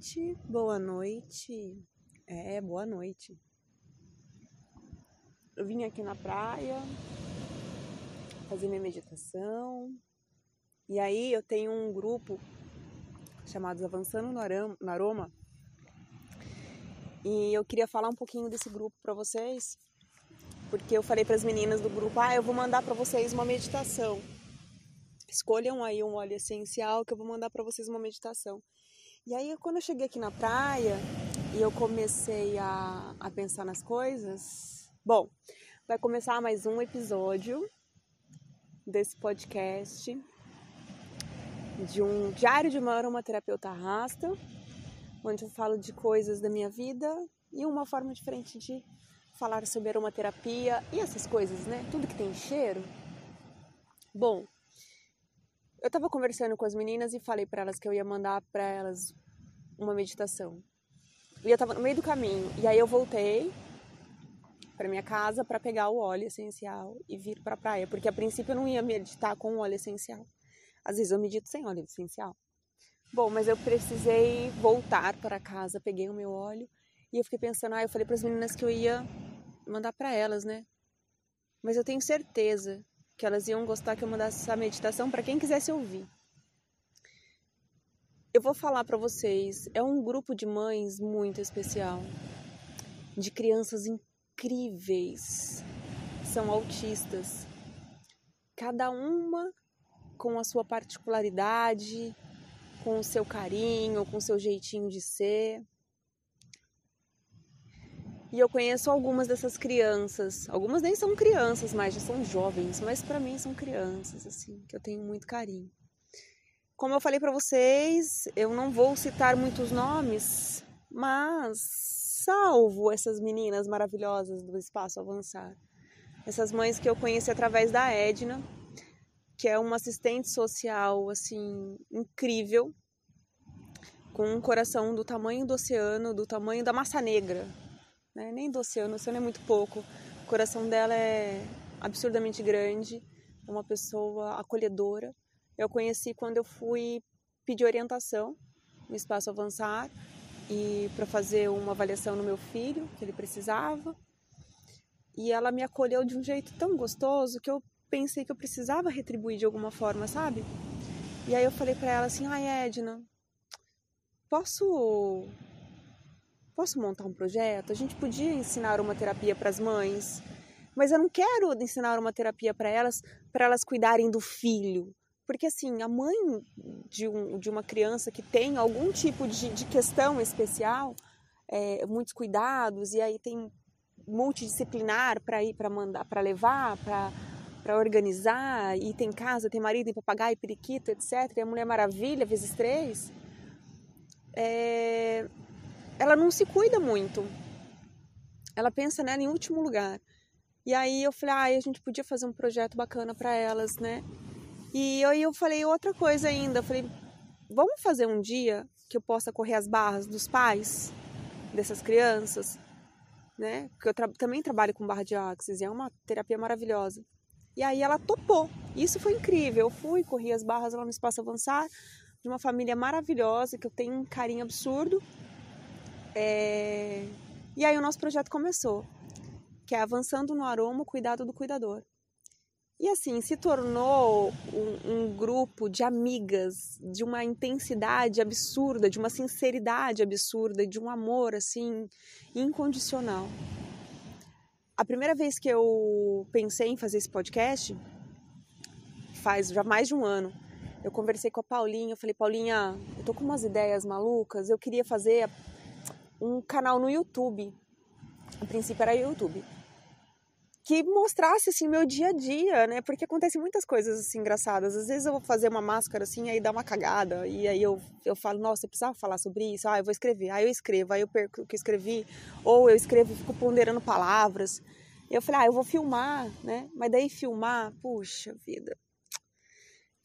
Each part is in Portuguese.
Gente, boa noite. É, boa noite. Eu vim aqui na praia fazer minha meditação. E aí eu tenho um grupo chamado Avançando no Aroma. E eu queria falar um pouquinho desse grupo para vocês, porque eu falei para as meninas do grupo: "Ah, eu vou mandar para vocês uma meditação" escolham aí um óleo essencial que eu vou mandar para vocês uma meditação. E aí, quando eu cheguei aqui na praia e eu comecei a, a pensar nas coisas, bom, vai começar mais um episódio desse podcast de um diário de uma aromaterapeuta rasta, onde eu falo de coisas da minha vida e uma forma diferente de falar sobre aromaterapia e essas coisas, né? Tudo que tem cheiro. Bom, eu estava conversando com as meninas e falei para elas que eu ia mandar para elas uma meditação. E eu estava no meio do caminho. E aí eu voltei para minha casa para pegar o óleo essencial e vir para praia, porque a princípio eu não ia meditar com óleo essencial. Às vezes eu medito sem óleo essencial. Bom, mas eu precisei voltar para casa, peguei o meu óleo e eu fiquei pensando, ah, eu falei para as meninas que eu ia mandar para elas, né? Mas eu tenho certeza que elas iam gostar que eu mandasse essa meditação para quem quisesse ouvir. Eu vou falar para vocês, é um grupo de mães muito especial, de crianças incríveis, são autistas, cada uma com a sua particularidade, com o seu carinho, com o seu jeitinho de ser. E eu conheço algumas dessas crianças. Algumas nem são crianças, mas já são jovens, mas para mim são crianças assim, que eu tenho muito carinho. Como eu falei para vocês, eu não vou citar muitos nomes, mas salvo essas meninas maravilhosas do espaço avançar. Essas mães que eu conheci através da Edna, que é uma assistente social assim incrível, com um coração do tamanho do oceano, do tamanho da massa negra, né? nem do oceano, o oceano é muito pouco. O coração dela é absurdamente grande, é uma pessoa acolhedora. Eu conheci quando eu fui pedir orientação no Espaço Avançar e para fazer uma avaliação no meu filho, que ele precisava. E ela me acolheu de um jeito tão gostoso que eu pensei que eu precisava retribuir de alguma forma, sabe? E aí eu falei para ela assim: "Ai, Edna, posso posso montar um projeto? A gente podia ensinar uma terapia para as mães, mas eu não quero ensinar uma terapia para elas, para elas cuidarem do filho. Porque assim, a mãe de, um, de uma criança que tem algum tipo de, de questão especial, é, muitos cuidados, e aí tem multidisciplinar para ir, para mandar, para levar, para para organizar, e tem casa, tem marido, tem papagaio, periquito, etc. E a Mulher Maravilha, vezes três. É, ela não se cuida muito. Ela pensa nela em último lugar. E aí eu falei, ah, a gente podia fazer um projeto bacana para elas, né? E aí eu falei outra coisa ainda, eu falei, vamos fazer um dia que eu possa correr as barras dos pais dessas crianças, né? Porque eu tra também trabalho com barra de axis e é uma terapia maravilhosa. E aí ela topou. Isso foi incrível. Eu fui, corri as barras lá no Espaço Avançar, de uma família maravilhosa, que eu tenho um carinho absurdo. É... E aí o nosso projeto começou, que é avançando no aroma, o cuidado do cuidador. E assim, se tornou um, um, grupo de amigas, de uma intensidade absurda, de uma sinceridade absurda, de um amor assim incondicional. A primeira vez que eu pensei em fazer esse podcast, faz já mais de um ano, eu conversei com a Paulinha, eu falei, Paulinha, eu tô com umas ideias malucas, eu queria fazer um canal no YouTube. A princípio era YouTube. Que mostrasse assim meu dia a dia, né? Porque acontecem muitas coisas assim engraçadas. Às vezes eu vou fazer uma máscara assim, aí dá uma cagada, e aí eu, eu falo, nossa, eu precisava falar sobre isso. Ah, eu vou escrever. Aí eu escrevo, aí eu perco o que escrevi, ou eu escrevo e fico ponderando palavras. E eu falei, ah, eu vou filmar, né? Mas daí filmar, puxa vida.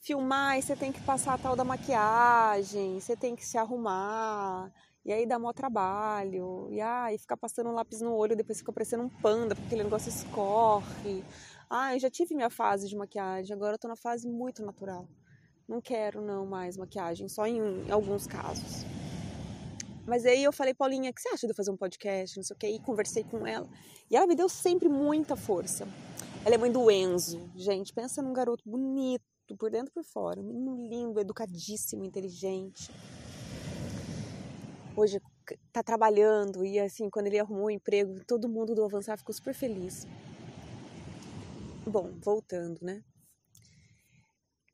Filmar, e você tem que passar a tal da maquiagem, você tem que se arrumar, e aí dá maior trabalho. E aí ficar passando um lápis no olho, depois fica parecendo um panda, porque aquele negócio escorre. Ah, eu já tive minha fase de maquiagem, agora eu tô na fase muito natural. Não quero não mais maquiagem, só em, em alguns casos. Mas aí eu falei, Paulinha, o que você acha de eu fazer um podcast? Não sei o que. E conversei com ela. E ela me deu sempre muita força. Ela é mãe do Enzo. Gente, pensa num garoto bonito, por dentro e por fora. Um menino lindo, educadíssimo, inteligente. Hoje tá trabalhando e assim, quando ele arrumou um emprego, todo mundo do Avançar ficou super feliz. Bom, voltando, né?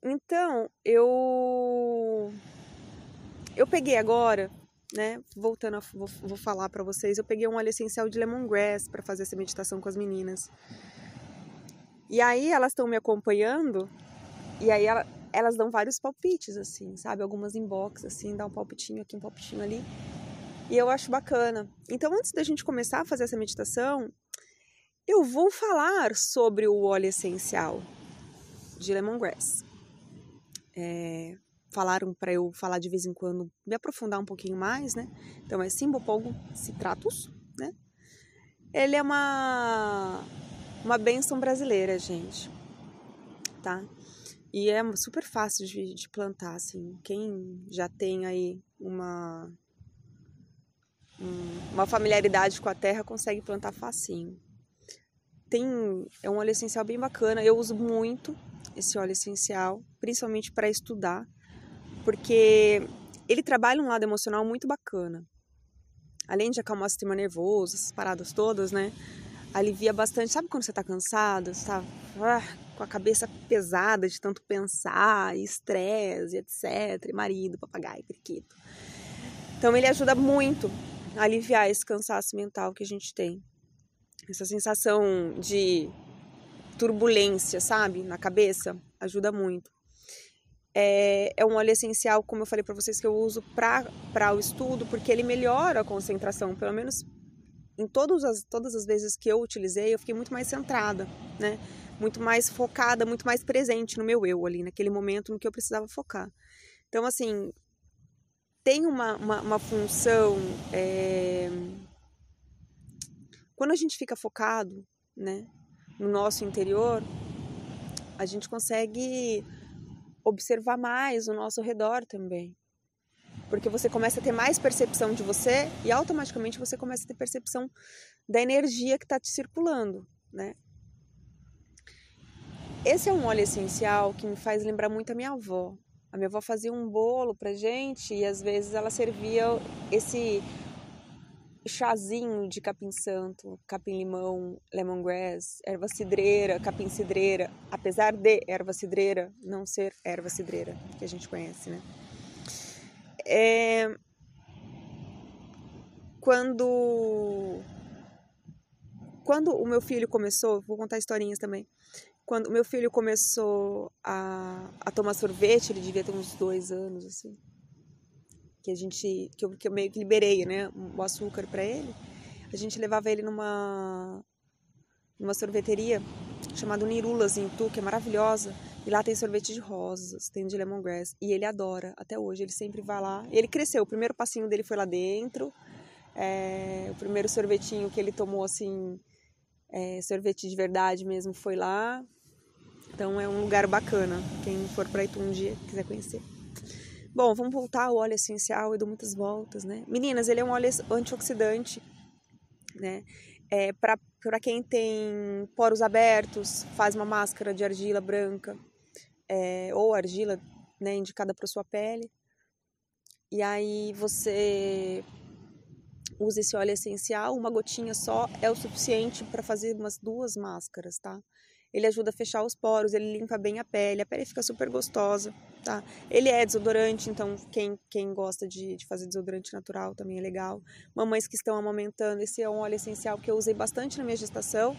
Então, eu eu peguei agora, né, voltando a, vou, vou falar para vocês, eu peguei um óleo essencial de lemongrass para fazer essa meditação com as meninas. E aí elas estão me acompanhando e aí ela, elas dão vários palpites assim, sabe? Algumas inbox assim, dá um palpitinho aqui, um palpitinho ali. E eu acho bacana. Então, antes da gente começar a fazer essa meditação, eu vou falar sobre o óleo essencial de lemongrass. É, falaram para eu falar de vez em quando, me aprofundar um pouquinho mais, né? Então é Simbopolgo citratus, né? Ele é uma uma benção brasileira, gente, tá? E é super fácil de, de plantar, assim. Quem já tem aí uma uma familiaridade com a terra consegue plantar facinho. Tem é um óleo essencial bem bacana. Eu uso muito esse óleo essencial, principalmente para estudar, porque ele trabalha um lado emocional muito bacana. Além de acalmar o sistema nervoso, essas paradas todas, né? Alivia bastante. Sabe quando você tá cansado, você tá ah, com a cabeça pesada de tanto pensar, estresse, etc. Marido, papagaio, periquito. Então ele ajuda muito aliviar esse cansaço mental que a gente tem. Essa sensação de turbulência, sabe, na cabeça, ajuda muito. É, é um óleo essencial, como eu falei para vocês, que eu uso para o estudo, porque ele melhora a concentração, pelo menos em todas as, todas as vezes que eu utilizei, eu fiquei muito mais centrada, né? Muito mais focada, muito mais presente no meu eu ali, naquele momento no que eu precisava focar. Então, assim, tem uma, uma, uma função. É... Quando a gente fica focado, né? no nosso interior, a gente consegue observar mais o nosso redor também. Porque você começa a ter mais percepção de você e automaticamente você começa a ter percepção da energia que está te circulando, né? Esse é um óleo essencial que me faz lembrar muito a minha avó. A minha avó fazia um bolo pra gente e às vezes ela servia esse chazinho de capim-santo, capim-limão, lemongrass, erva cidreira, capim-cidreira, apesar de erva cidreira não ser erva cidreira que a gente conhece, né? É... Quando quando o meu filho começou, vou contar historinhas também. Quando meu filho começou a, a tomar sorvete, ele devia ter uns dois anos, assim que a gente que eu, que eu meio que liberei, né, o açúcar para ele. A gente levava ele numa numa sorveteria chamada Nirulas em Itu, que é maravilhosa. E lá tem sorvete de rosas, tem de lemongrass. E ele adora, até hoje. Ele sempre vai lá. Ele cresceu, o primeiro passinho dele foi lá dentro. É, o primeiro sorvetinho que ele tomou, assim, é, sorvete de verdade mesmo, foi lá. Então é um lugar bacana. Quem for para Itu um dia, quiser conhecer. Bom, vamos voltar ao óleo essencial, eu dou muitas voltas, né? Meninas, ele é um óleo antioxidante, né? É, para quem tem poros abertos, faz uma máscara de argila branca é, ou argila né, indicada para sua pele. E aí você usa esse óleo essencial, uma gotinha só é o suficiente para fazer umas duas máscaras, tá? Ele ajuda a fechar os poros, ele limpa bem a pele, a pele fica super gostosa, tá? Ele é desodorante, então quem, quem gosta de, de fazer desodorante natural também é legal. Mamães que estão amamentando, esse é um óleo essencial que eu usei bastante na minha gestação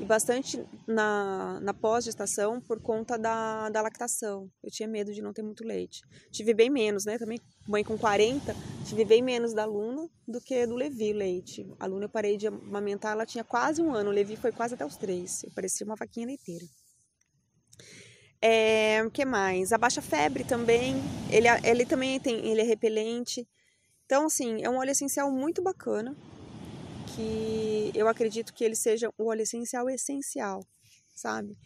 e bastante na, na pós-gestação por conta da, da lactação. Eu tinha medo de não ter muito leite. Tive bem menos, né? Também, mãe com 40, tive bem menos da Luna do que do Levi leite. A Luna eu parei de amamentar, ela tinha quase um ano, o Levi foi quase até os três. Eu parecia uma vaquinha leiteira. É, o que mais? Abaixa febre também. Ele, ele também tem, ele é repelente. Então, assim, é um óleo essencial muito bacana que eu acredito que ele seja o óleo essencial essencial, sabe?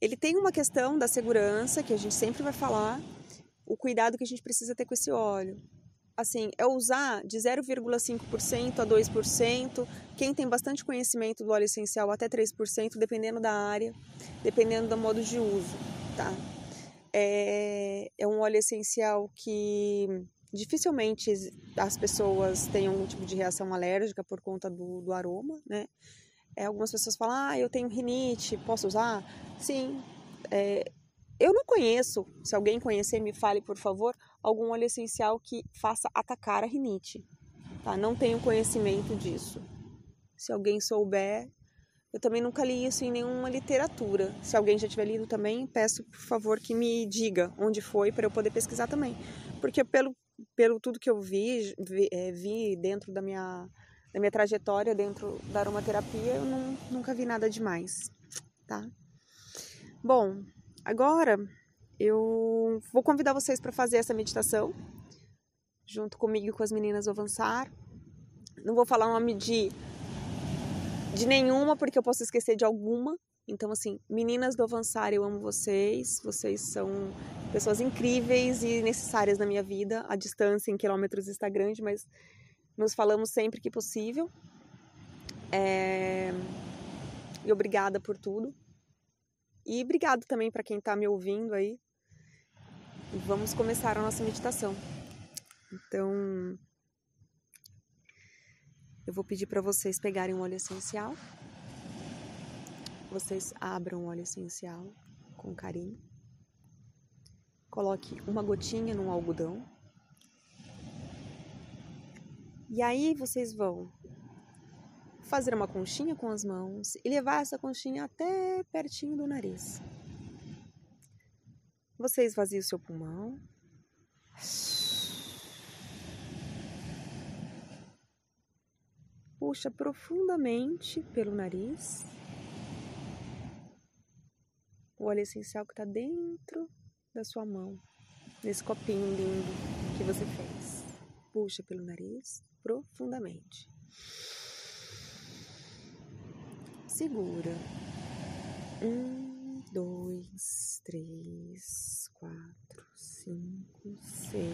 Ele tem uma questão da segurança que a gente sempre vai falar, o cuidado que a gente precisa ter com esse óleo. Assim, é usar de 0,5% a 2%, quem tem bastante conhecimento do óleo essencial até 3%, dependendo da área, dependendo do modo de uso, tá? É, é um óleo essencial que dificilmente as pessoas têm algum tipo de reação alérgica por conta do, do aroma, né? É, algumas pessoas falam, ah, eu tenho rinite, posso usar? Sim. É, eu não conheço, se alguém conhecer, me fale, por favor, algum óleo essencial que faça atacar a rinite. Tá? Não tenho conhecimento disso. Se alguém souber, eu também nunca li isso em nenhuma literatura. Se alguém já tiver lido também, peço, por favor, que me diga onde foi para eu poder pesquisar também. Porque pelo pelo tudo que eu vi, vi, é, vi dentro da minha, da minha trajetória dentro da aromaterapia, eu não, nunca vi nada demais, tá? Bom, agora eu vou convidar vocês para fazer essa meditação junto comigo e com as meninas do Avançar. Não vou falar o nome de, de nenhuma, porque eu posso esquecer de alguma. Então, assim, meninas do Avançar, eu amo vocês. Vocês são pessoas incríveis e necessárias na minha vida. A distância em quilômetros está grande, mas nos falamos sempre que possível. É... E obrigada por tudo. E obrigado também para quem está me ouvindo aí. Vamos começar a nossa meditação. Então, eu vou pedir para vocês pegarem um óleo essencial. Vocês abram o óleo essencial com carinho. Coloque uma gotinha num algodão. E aí vocês vão fazer uma conchinha com as mãos e levar essa conchinha até pertinho do nariz. Você esvazia o seu pulmão. Puxa profundamente pelo nariz. O óleo essencial que está dentro da sua mão, nesse copinho lindo que você fez. Puxa pelo nariz profundamente. Segura. Um, dois, três, quatro, cinco, seis,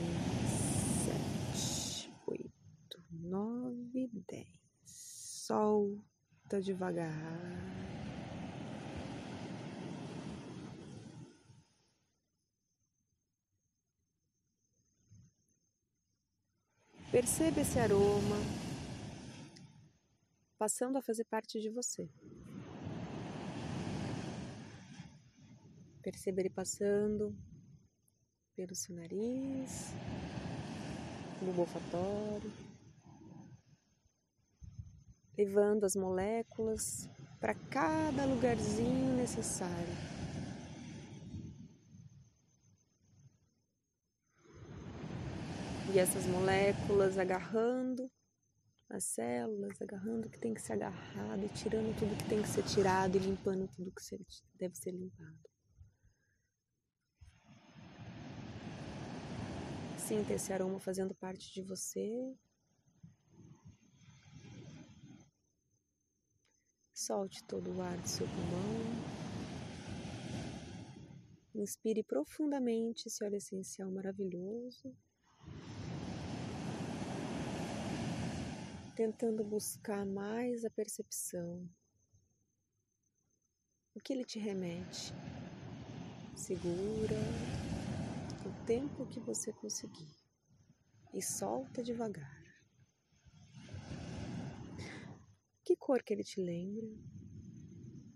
sete, oito, nove, dez. Solta devagar. Perceba esse aroma passando a fazer parte de você. Perceba ele passando pelo seu nariz, no olfatório, levando as moléculas para cada lugarzinho necessário. E essas moléculas agarrando as células, agarrando o que tem que ser agarrado, tirando tudo que tem que ser tirado e limpando tudo que deve ser limpado. Sinta esse aroma fazendo parte de você. Solte todo o ar do seu pulmão. Inspire profundamente esse óleo essencial maravilhoso. Tentando buscar mais a percepção. O que ele te remete? Segura o tempo que você conseguir e solta devagar. Que cor que ele te lembra?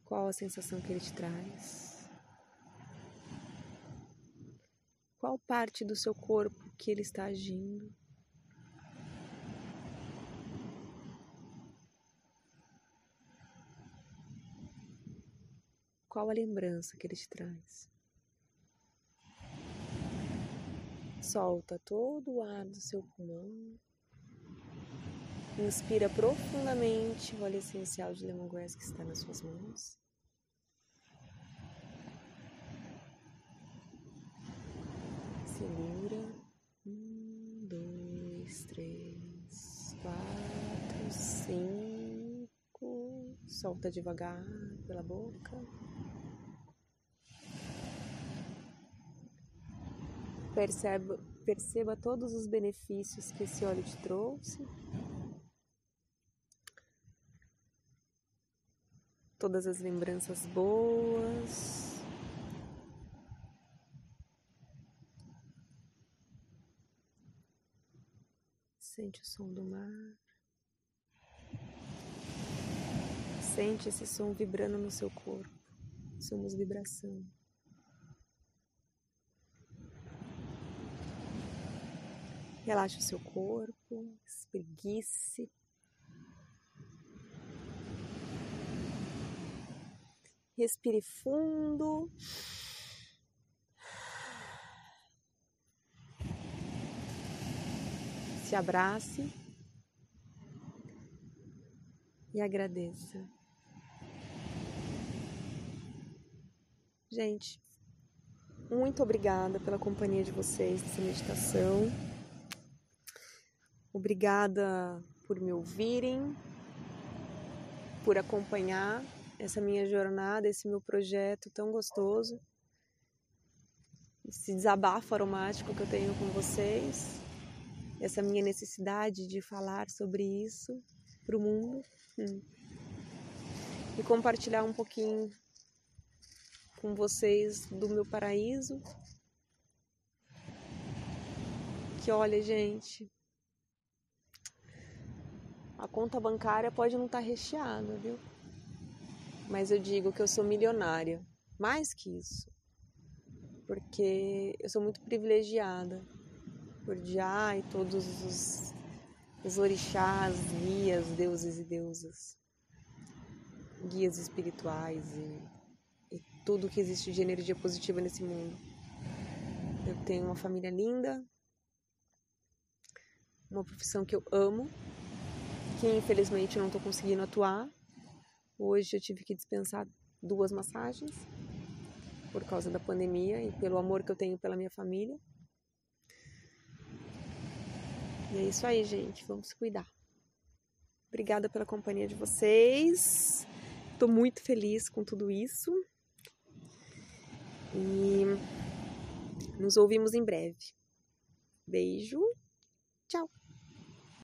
Qual a sensação que ele te traz? Qual parte do seu corpo que ele está agindo? Qual a lembrança que ele te traz. Solta todo o ar do seu pulmão. Inspira profundamente o óleo essencial de lemongrass que está nas suas mãos. Segura. Um, dois, três, quatro, cinco. Solta devagar pela boca. Perceba, perceba todos os benefícios que esse óleo te trouxe. Todas as lembranças boas. Sente o som do mar. Sente esse som vibrando no seu corpo. Somos vibração. Relaxe o seu corpo, espreguice. Respire fundo. Se abrace e agradeça. Gente, muito obrigada pela companhia de vocês nessa meditação. Obrigada por me ouvirem, por acompanhar essa minha jornada, esse meu projeto tão gostoso, esse desabafo aromático que eu tenho com vocês, essa minha necessidade de falar sobre isso para o mundo hum. e compartilhar um pouquinho com vocês do meu paraíso. Que olha, gente, a conta bancária pode não estar tá recheada, viu? Mas eu digo que eu sou milionária, mais que isso. Porque eu sou muito privilegiada por Jah e todos os, os orixás, guias, deuses e deusas, guias espirituais e, e tudo que existe de energia positiva nesse mundo. Eu tenho uma família linda, uma profissão que eu amo, que infelizmente não estou conseguindo atuar. Hoje eu tive que dispensar duas massagens por causa da pandemia e pelo amor que eu tenho pela minha família. E é isso aí, gente. Vamos se cuidar. Obrigada pela companhia de vocês. Estou muito feliz com tudo isso. E nos ouvimos em breve. Beijo. Tchau.